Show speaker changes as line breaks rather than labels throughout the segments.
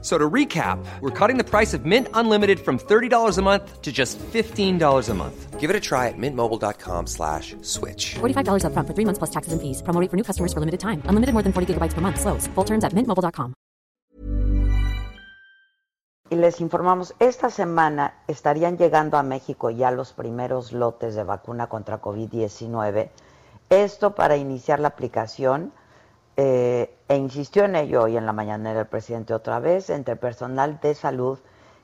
So to recap, we're cutting the price of Mint Unlimited from $30 a month to just $15 a month.
Give it a try at mintmobile.com slash switch.
$45 up front for three months plus taxes and fees. Promo rate for new customers for limited time. Unlimited more than 40 gigabytes per month. Slows. Full terms at mintmobile.com.
Y les informamos, esta semana estarían llegando a México ya los primeros lotes de vacuna contra COVID-19. Esto para iniciar la aplicación eh, e insistió en ello hoy en la mañanera el presidente otra vez, entre personal de salud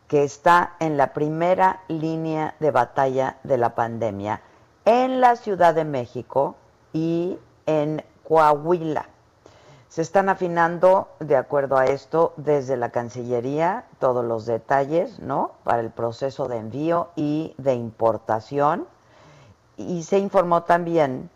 que está en la primera línea de batalla de la pandemia en la Ciudad de México y en Coahuila. Se están afinando, de acuerdo a esto, desde la Cancillería todos los detalles, ¿no? Para el proceso de envío y de importación. Y se informó también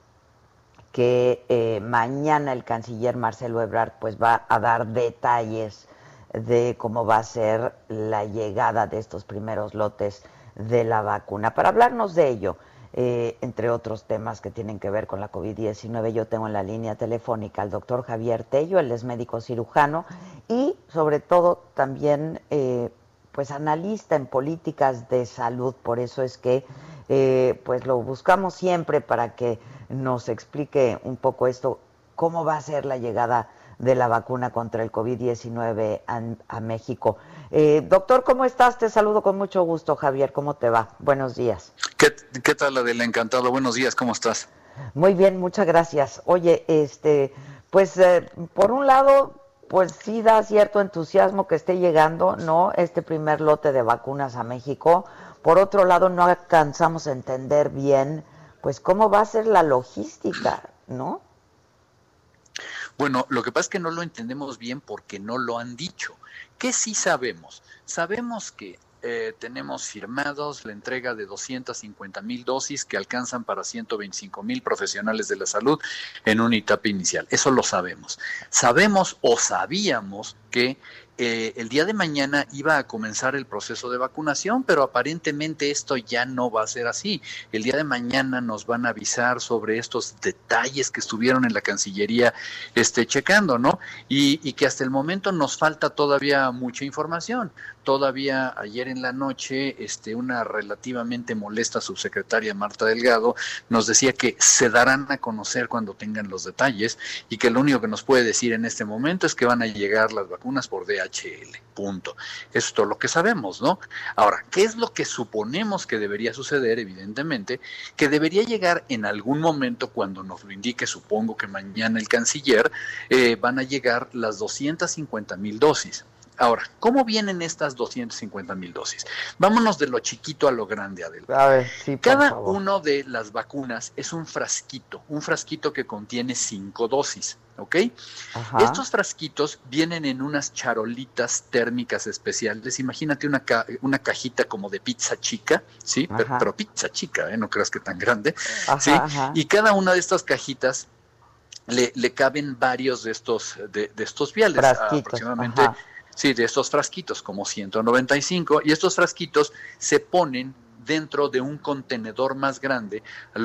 que eh, mañana el canciller Marcelo Ebrard pues va a dar detalles de cómo va a ser la llegada de estos primeros lotes de la vacuna. Para hablarnos de ello, eh, entre otros temas que tienen que ver con la COVID-19, yo tengo en la línea telefónica al doctor Javier Tello, él es médico cirujano y sobre todo también eh, pues analista en políticas de salud, por eso es que pues lo buscamos siempre para que nos explique un poco esto, cómo va a ser la llegada de la vacuna contra el COVID-19 a, México. Eh, doctor, ¿cómo estás? Te saludo con mucho gusto, Javier. ¿Cómo te va? Buenos días.
¿Qué, qué tal, Adela? Encantado. Buenos días. ¿Cómo estás?
Muy bien, muchas gracias. Oye, este, pues eh, por un lado, pues sí da cierto entusiasmo que esté llegando, ¿no? Este primer lote de vacunas a México. Por otro lado, no alcanzamos a entender bien pues cómo va a ser la logística, ¿no?
Bueno, lo que pasa es que no lo entendemos bien porque no lo han dicho. ¿Qué sí sabemos? Sabemos que eh, tenemos firmados la entrega de 250 mil dosis que alcanzan para 125 mil profesionales de la salud en una etapa inicial. Eso lo sabemos. Sabemos o sabíamos que eh, el día de mañana iba a comenzar el proceso de vacunación, pero aparentemente esto ya no va a ser así. El día de mañana nos van a avisar sobre estos detalles que estuvieron en la Cancillería este, checando, ¿no? Y, que hasta el momento nos falta todavía mucha información. Todavía ayer en la noche, este, una relativamente molesta subsecretaria Marta Delgado nos decía que se darán a conocer cuando tengan los detalles y que lo único que nos puede decir en este momento es que van a llegar las vacunas por DHL punto. Eso es todo lo que sabemos, ¿no? Ahora, ¿qué es lo que suponemos que debería suceder? Evidentemente, que debería llegar en algún momento cuando nos lo indique, supongo que mañana el canciller, eh, van a llegar las 250 mil dosis. Ahora, ¿cómo vienen estas 250 mil dosis? Vámonos de lo chiquito a lo grande, Adel.
A ver, sí, por
Cada
favor.
uno de las vacunas es un frasquito, un frasquito que contiene cinco dosis, ¿ok?
Ajá.
Estos frasquitos vienen en unas charolitas térmicas especiales. Imagínate una, ca- una cajita como de pizza chica, ¿sí? Pero, pero pizza chica, ¿eh? No creas que tan grande,
Ajá,
¿sí?
ajá.
Y cada una de estas cajitas le, le caben varios de estos, de, de estos viales,
Frasquitos,
aproximadamente,
ajá.
Sí, de estos frasquitos, como 195, y estos frasquitos se ponen dentro de un contenedor más grande,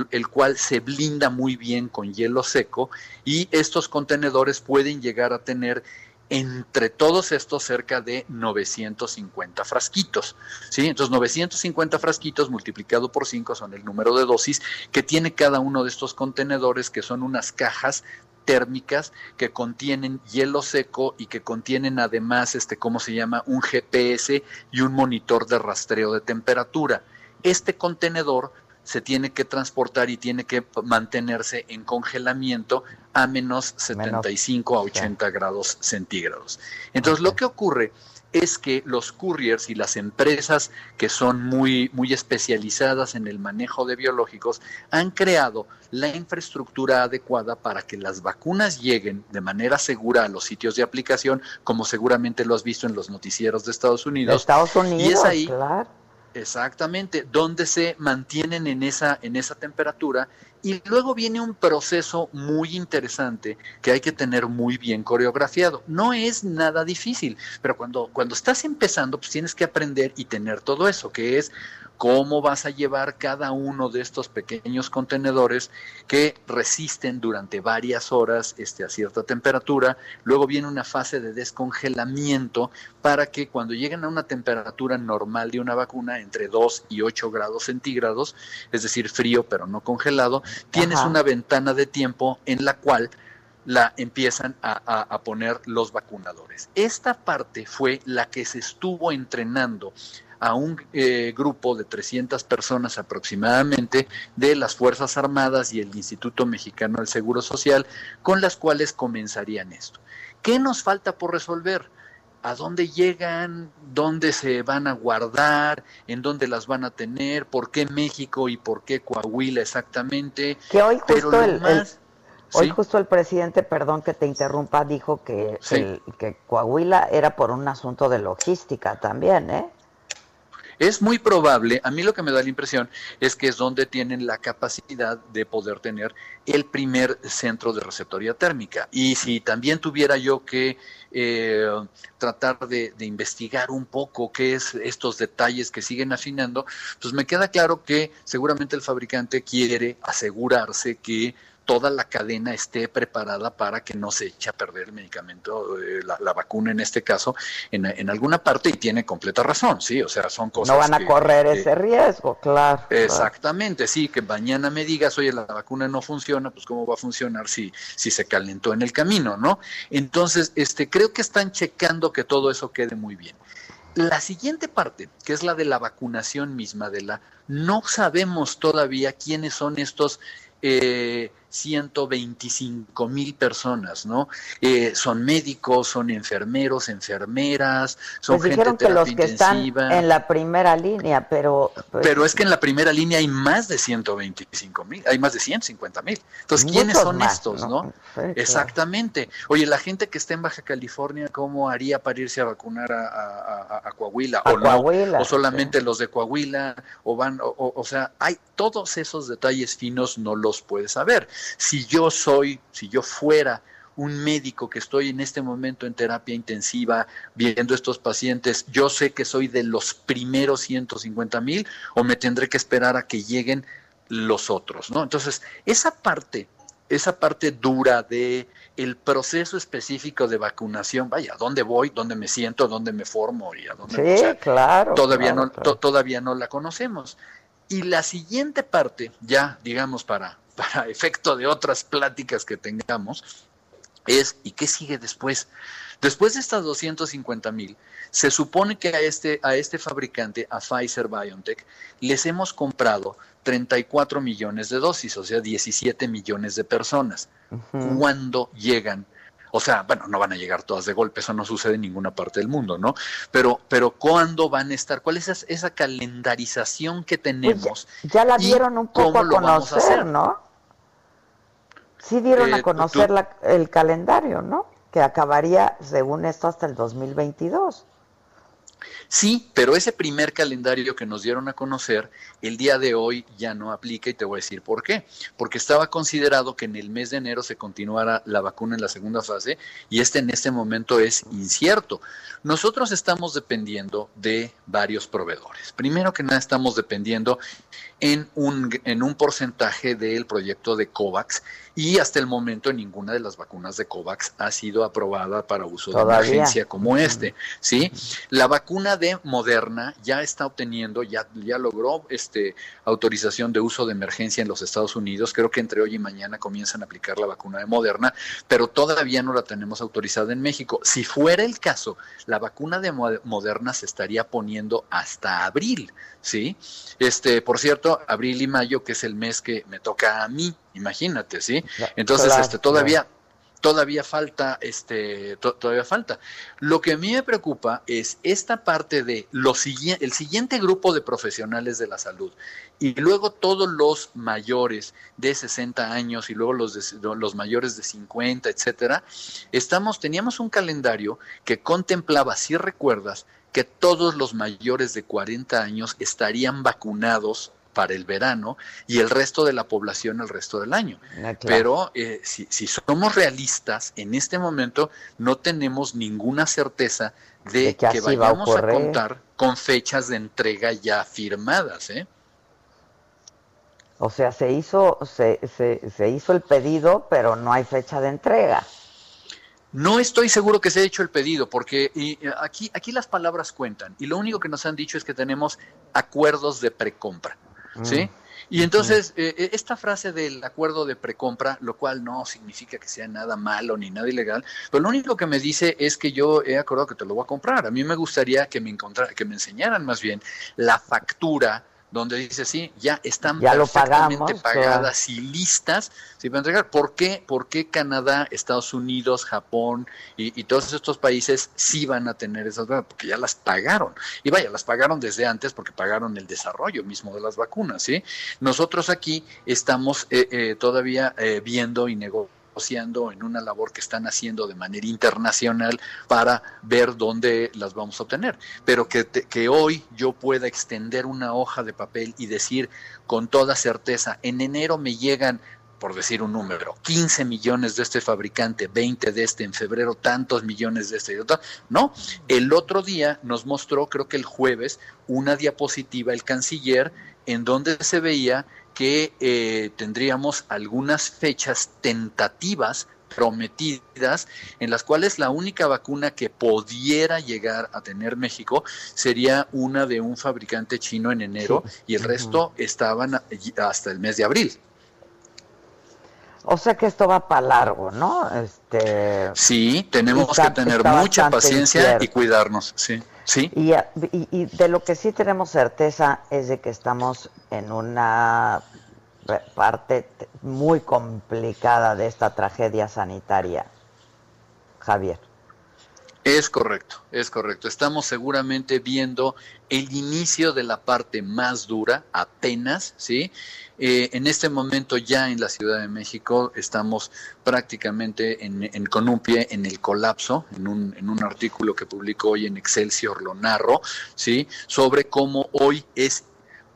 el- cual se blinda muy bien con hielo seco, y estos contenedores pueden llegar a tener entre todos estos cerca de 950 frasquitos, ¿sí? Entonces 950 frasquitos multiplicado por 5 son el número de dosis que tiene cada uno de estos contenedores que son unas cajas térmicas que contienen hielo seco y que contienen además este cómo se llama un GPS y un monitor de rastreo de temperatura. Este contenedor se tiene que transportar y tiene que mantenerse en congelamiento a menos 75 a 80 grados centígrados. Entonces, lo que ocurre es que los couriers y las empresas que son muy, muy especializadas en el manejo de biológicos han creado la infraestructura adecuada para que las vacunas lleguen de manera segura a los sitios de aplicación, como seguramente lo has visto en los noticieros de Estados Unidos.
Estados Unidos,
y es ahí
claro.
Exactamente, donde se mantienen en esa, en esa temperatura Y luego viene un proceso muy interesante que hay que tener muy bien coreografiado. No es nada difícil, pero cuando, cuando estás empezando, pues tienes que aprender y tener todo eso, que es cómo vas a llevar cada uno de estos pequeños contenedores que resisten durante varias horas este, a cierta temperatura. Luego viene una fase de descongelamiento para que cuando lleguen a una temperatura normal de una vacuna, entre 2 y 8 grados centígrados, es decir, frío pero no congelado, tienes una ventana de tiempo en la cual la empiezan a, a, poner los vacunadores. Esta parte fue la que se estuvo entrenando a un eh, grupo de 300 personas aproximadamente de las Fuerzas Armadas y el Instituto Mexicano del Seguro Social, con las cuales comenzarían esto. ¿Qué nos falta por resolver? ¿A dónde llegan? ¿Dónde se van a guardar? ¿En dónde las van a tener? ¿Por qué México y por qué Coahuila exactamente?
Que hoy justo el, Hoy justo el presidente, perdón que te interrumpa, dijo que, que Coahuila era por un asunto de logística también, ¿eh?
Es muy probable, a mí lo que me da la impresión es que es donde tienen la capacidad de poder tener el primer centro de receptoría térmica. Y si también tuviera yo que eh, tratar de, de, investigar un poco qué es estos detalles que siguen afinando, pues me queda claro que seguramente el fabricante quiere asegurarse que toda la cadena esté preparada para que no se eche a perder el medicamento, eh, la, vacuna en este caso, en, alguna parte y tiene completa razón, sí, o sea, son cosas.
No van a correr ese riesgo, claro.
Exactamente, sí, que mañana me digas, oye, la vacuna no funciona, pues cómo va a funcionar si, si se calentó en el camino, ¿no? Entonces, este, creo que están checando que todo eso quede muy bien. La siguiente parte, que es la de la vacunación misma, de la, no sabemos todavía quiénes son estos eh, 125 mil personas, ¿no? Eh, son médicos, son enfermeros, enfermeras, son
pues gente que los que están en la primera línea, pero...
Pues, pero es que en la primera línea hay más de 125 mil, hay más de 150 mil. Entonces, ¿quiénes son estos, no? Exactamente. Oye, la gente que está en Baja California, ¿cómo haría para irse a vacunar a, Coahuila? ¿O no? ¿O solamente los de Coahuila? ¿O van, o, o sea, hay todos esos detalles finos no los puedes saber. Si yo soy, si yo fuera un médico que estoy en este momento en terapia intensiva viendo estos pacientes, yo sé que soy de los primeros 150 mil o me tendré que esperar a que lleguen los otros, ¿no? Entonces, esa parte, esa parte dura de el proceso específico de vacunación, vaya, ¿dónde voy? ¿Dónde me siento? ¿Dónde me formo? Y a dónde,
sí, claro.
Todavía, no, todavía no la conocemos. Y la siguiente parte, ya digamos para para efecto de otras pláticas que tengamos, es ¿y qué sigue después? Después de estas 250 mil, se supone que a este, a este fabricante, a Pfizer BioNTech, les hemos comprado 34 millones de dosis, o sea, 17 millones de personas. ¿Cuándo llegan? O sea, bueno, no van a llegar todas de golpe, eso no sucede en ninguna parte del mundo, ¿no? Pero, pero ¿cuándo van a estar? ¿Cuál es esa, calendarización que pues tenemos?
ya, la dieron un poco a conocer, ¿no? Sí dieron a eh, conocer el calendario, ¿no? Que acabaría, según esto, hasta el 2022.
Sí, pero ese primer calendario que nos dieron a conocer, el día de hoy ya no aplica y te voy a decir por qué. Porque estaba considerado que en el mes de enero se continuara la vacuna en la segunda fase y este en este momento es incierto. Nosotros estamos dependiendo de varios proveedores. Primero que nada estamos dependiendo en un, en un porcentaje del proyecto de COVAX y hasta el momento ninguna de las vacunas de COVAX ha sido aprobada para uso de emergencia como este, ¿sí? La vacuna de Moderna ya está obteniendo, ya, ya logró este, autorización de uso de emergencia en los Estados Unidos, creo que entre hoy y mañana comienzan a aplicar la vacuna de Moderna, pero todavía no la tenemos autorizada en México. Si fuera el caso, la vacuna de Moderna se estaría poniendo hasta abril, ¿sí? Este, por cierto, abril y mayo, que es el mes que me toca a mí, imagínate, ¿sí? Entonces, este, todavía, todavía falta, este, todavía falta. Lo que a mí me preocupa es esta parte de los el siguiente grupo de profesionales de la salud y luego todos los mayores de 60 años y luego los, los mayores de 50, etcétera. Estamos, teníamos un calendario que contemplaba, si recuerdas, que todos los mayores de 40 años estarían vacunados para el verano y el resto de la población el resto del año.
Ah, claro.
Pero eh, si, si somos realistas, en este momento no tenemos ninguna certeza de,
De que
que,
así va a
vayamos a, contar con fechas de entrega ya firmadas. ¿eh?
O sea, se hizo, se, se, se hizo el pedido, pero no hay fecha de entrega.
No estoy seguro que se haya hecho el pedido, porque y, aquí, aquí las palabras cuentan, y lo único que nos han dicho es que tenemos acuerdos de precompra, ¿sí? Y entonces, eh, eh, esta frase del acuerdo de precompra, lo cual no significa que sea nada malo ni nada ilegal, pero lo único que me dice es que yo he acordado que te lo voy a comprar. A mí me gustaría que me, que me enseñaran más bien la factura donde dice, sí, ya están
Ya lo
perfectamente
pagamos,
pagadas y listas sí, para entregar. ¿Por qué? ¿Por qué Canadá, Estados Unidos, Japón y, y todos estos países sí van a tener esas vacunas? Porque ya las pagaron. Y vaya, las pagaron desde antes porque pagaron el desarrollo mismo de las vacunas, ¿sí? Nosotros aquí estamos eh, eh, todavía eh, viendo y negociando negociando en una labor que están haciendo de manera internacional para ver dónde las vamos a obtener. Pero que, te- que hoy yo pueda extender una hoja de papel y decir con toda certeza, en enero me llegan por decir un número, 15 millones de este fabricante, 20 de este, en febrero tantos millones de este y otro. No, el otro día nos mostró, creo que el jueves, una diapositiva el canciller en donde se veía que eh, tendríamos algunas fechas tentativas prometidas en las cuales la única vacuna que pudiera llegar a tener México sería una de un fabricante chino en enero y el resto estaban hasta el mes de abril.
O sea que esto va para largo, ¿no? Este,
Sí, tenemos
Está-
que tener mucha paciencia
incierto.
y cuidarnos. Sí, sí.
y, y- de lo que sí tenemos certeza es de que estamos en una parte muy complicada de esta tragedia sanitaria, Javier.
Es correcto, es correcto. Estamos seguramente viendo el inicio de la parte más dura, apenas, ¿sí? Eh, en este momento ya en la Ciudad de México estamos prácticamente en, en- con un pie en el colapso, en un, en un artículo que publicó hoy en Excelsior lo narro, ¿sí? Sobre cómo hoy es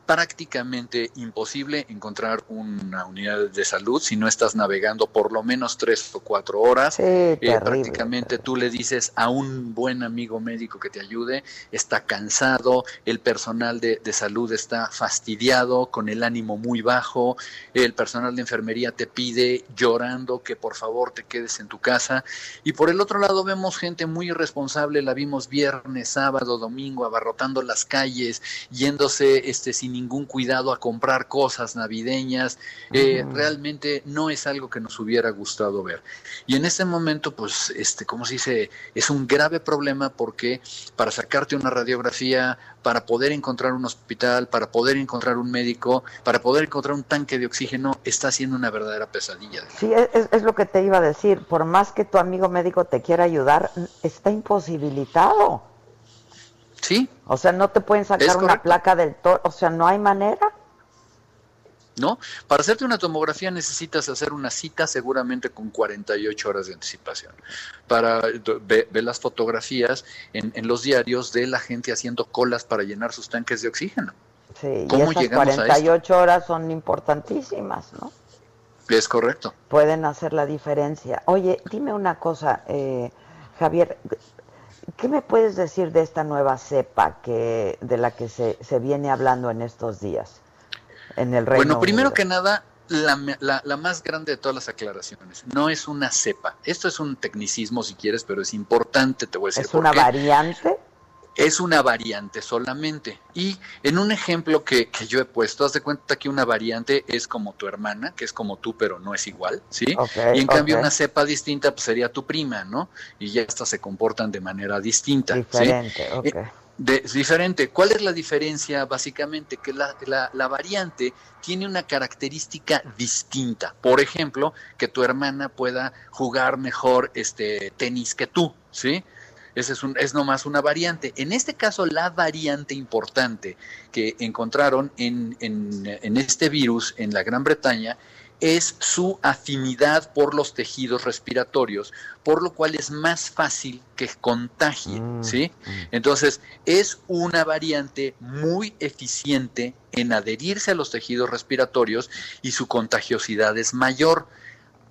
prácticamente imposible encontrar una unidad de salud si no estás navegando por lo menos tres o cuatro horas.
Sí,
Eh,
terrible,
prácticamente tú le dices a un buen amigo médico que te ayude, está cansado, el personal de, de salud está fastidiado, con el ánimo muy bajo, el personal de enfermería te pide llorando que por favor te quedes en tu casa. Y por el otro lado vemos gente muy irresponsable, la vimos viernes, sábado, domingo, abarrotando las calles, yéndose este, sin ningún cuidado a comprar cosas navideñas. Eh, Realmente no es algo que nos hubiera gustado ver. Y en este momento, pues, este, ¿cómo se dice? Es un grave problema porque para sacarte una radiografía, para poder encontrar un hospital, para poder encontrar un médico, para poder encontrar un tanque de oxígeno, está siendo una verdadera pesadilla.
Sí, es- es lo que te iba a decir. Por más que tu amigo médico te quiera ayudar, está imposibilitado.
¿Sí?
O sea, no te pueden sacar una placa del toro. O sea, no hay manera.
¿No? Para hacerte una tomografía necesitas hacer una cita seguramente con 48 horas de anticipación. Para ver las fotografías en, en los diarios de la gente haciendo colas para llenar sus tanques de oxígeno.
Sí, y
¿Cómo
esas
llegamos a esto?
48 horas son importantísimas, ¿no?
Es correcto.
Pueden hacer la diferencia. Oye, dime una cosa, eh, Javier, ¿qué me puedes decir de esta nueva cepa que de la que se, se viene hablando en estos días en el Reino
Bueno, primero
Unido?
que nada, la, la- la más grande de todas las aclaraciones, no es una cepa. Esto es un tecnicismo si quieres, pero es importante, te voy a decir.
¿Es
por
una
qué.
variante?
Es una variante solamente. Y en un ejemplo que, que yo he puesto, haz de cuenta que una variante es como tu hermana, que es como tú, pero no es igual, ¿sí? Y en cambio una cepa distinta pues, sería tu prima, ¿no? Y ya estas se comportan de manera distinta.
Diferente.
Eh, de- diferente. ¿Cuál es la diferencia? Básicamente que la, la- la variante tiene una característica distinta. Por ejemplo, que tu hermana pueda jugar mejor este tenis que tú, ¿sí? Ese es, un, es nomás una variante. En este caso, la variante importante que encontraron en, en- en este virus en la Gran Bretaña es su afinidad por los tejidos respiratorios, por lo cual es más fácil que contagie, mm, ¿sí? Mm. Entonces, es una variante muy eficiente en adherirse a los tejidos respiratorios y su contagiosidad es mayor.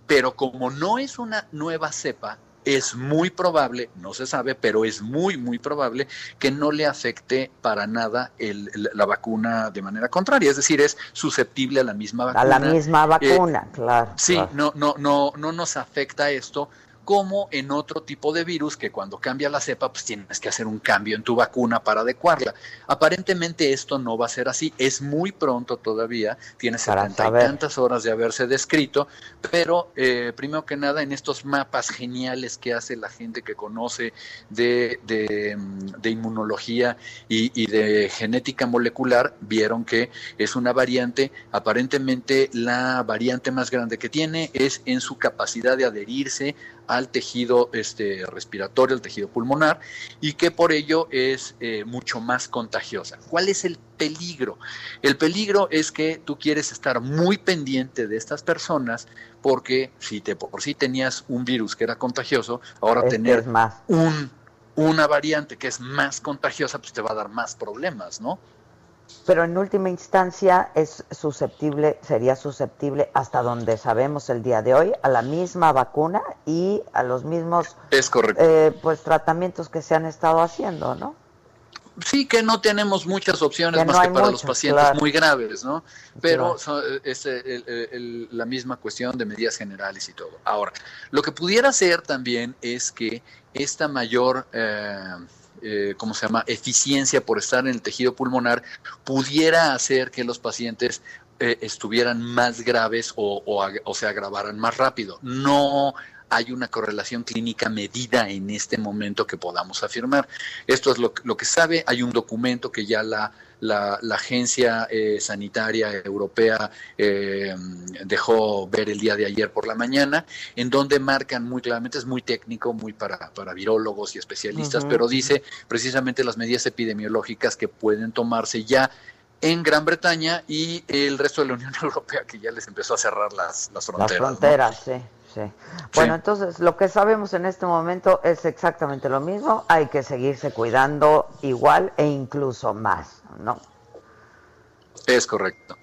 Pero como no es una nueva cepa, es muy probable, no se sabe, pero es muy, muy probable que no le afecte para nada la vacuna de manera contraria. Es decir, es susceptible a la misma vacuna.
A la misma vacuna, eh, claro.
Sí, No, no, no, no nos afecta esto como en otro tipo de virus que cuando cambia la cepa, pues tienes que hacer un cambio en tu vacuna para adecuarla. Aparentemente esto no va a ser así, es muy pronto todavía, tiene setenta y tantas horas de haberse descrito, pero eh, primero que nada en estos mapas geniales que hace la gente que conoce de, de, mm, inmunología y, y de genética molecular, vieron que es una variante, aparentemente la variante más grande que tiene es en su capacidad de adherirse al tejido este, respiratorio, al tejido pulmonar, y que por ello es eh, mucho más contagiosa. ¿Cuál es el peligro? El peligro es que tú quieres estar muy pendiente de estas personas porque si te, por sí tenías un virus que era contagioso, ahora tener Un, una variante que es más contagiosa, pues te va a dar más problemas, ¿no?
Pero en última instancia es susceptible, sería susceptible hasta donde sabemos el día de hoy a la misma vacuna y a los mismos
es correcto.
Eh, pues tratamientos que se han estado haciendo, ¿no?
Sí, que no tenemos muchas opciones más que para los pacientes muy graves, ¿no? Pero es la misma cuestión de medidas generales y todo. Ahora, lo que pudiera ser también es que esta mayor eh, eh, ¿cómo se llama?, eficiencia por estar en el tejido pulmonar, pudiera hacer que los pacientes eh, estuvieran más graves o, o, se agravaran más rápido. No hay una correlación clínica medida en este momento que podamos afirmar. Esto es lo, lo que sabe. Hay un documento que ya la la, Agencia eh, Sanitaria Europea eh, dejó ver el día de ayer por la mañana, en donde marcan muy claramente, es muy técnico, muy para, para virólogos y especialistas, pero dice precisamente las medidas epidemiológicas que pueden tomarse ya en Gran Bretaña y el resto de la Unión Europea que ya les empezó a cerrar las, las fronteras.
Las fronteras, sí. Bueno, entonces lo que sabemos en este momento es exactamente lo mismo. Hay que seguirse cuidando igual e incluso más, ¿no?
Es correcto.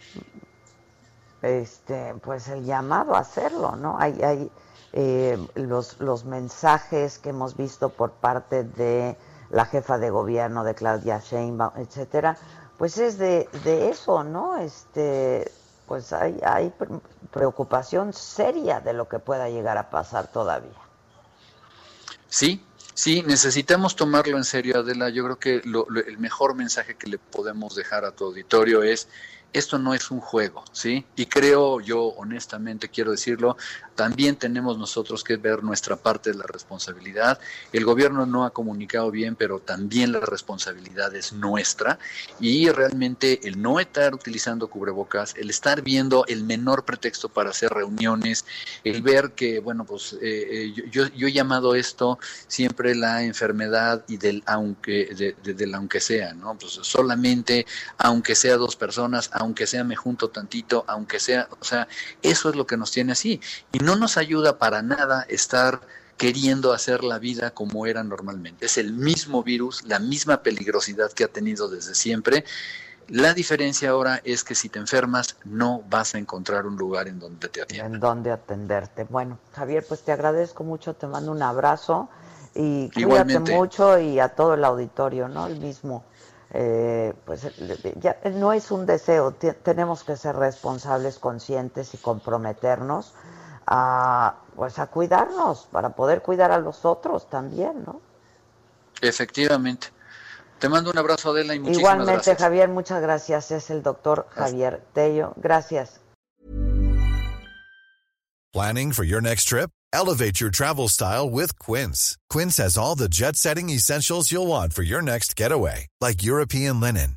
Este, pues el llamado a hacerlo, ¿no? Hay, hay eh, los, los mensajes que hemos visto por parte de la jefa de gobierno de Claudia Sheinbaum, etcétera, pues es de, de eso, ¿no? Este, pues hay, hay preocupación seria de lo que pueda llegar a pasar todavía.
Sí, sí, necesitamos tomarlo en serio, Adela. Yo creo que el mejor mensaje que le podemos dejar a tu auditorio es esto no es un juego, ¿sí? Y creo yo, honestamente, quiero decirlo, también tenemos nosotros que ver nuestra parte de la responsabilidad. El gobierno no ha comunicado bien, pero también la responsabilidad es nuestra. Y realmente el no estar utilizando cubrebocas, el estar viendo el menor pretexto para hacer reuniones, el ver que, bueno, pues eh, eh, yo, yo, he llamado esto siempre la enfermedad y del aunque, del aunque sea, ¿no? Pues solamente, aunque sea dos personas, aunque sea me junto tantito, aunque sea, o sea, eso es lo que nos tiene así. Y no nos ayuda para nada estar queriendo hacer la vida como era normalmente. Es el mismo virus, la misma peligrosidad que ha tenido desde siempre. La diferencia ahora es que si te enfermas no vas a encontrar un lugar en donde te atiendan.
En donde atenderte. Bueno, Javier, pues te agradezco mucho, te mando un abrazo y cuídate mucho y a todo el auditorio, ¿no? El mismo eh, pues ya no es un deseo, tenemos que ser responsables, conscientes y comprometernos a pues a cuidarnos para poder cuidar a los otros también, ¿no?
Efectivamente. Te mando un abrazo, Adela, y muchísimas
Igualmente, Javier, muchas gracias. Es el doctor Javier Tello. Gracias.
Planning for your next trip? Elevate your travel style with Quince. Quince has all the jet-setting essentials you'll want for your next getaway, like European linen,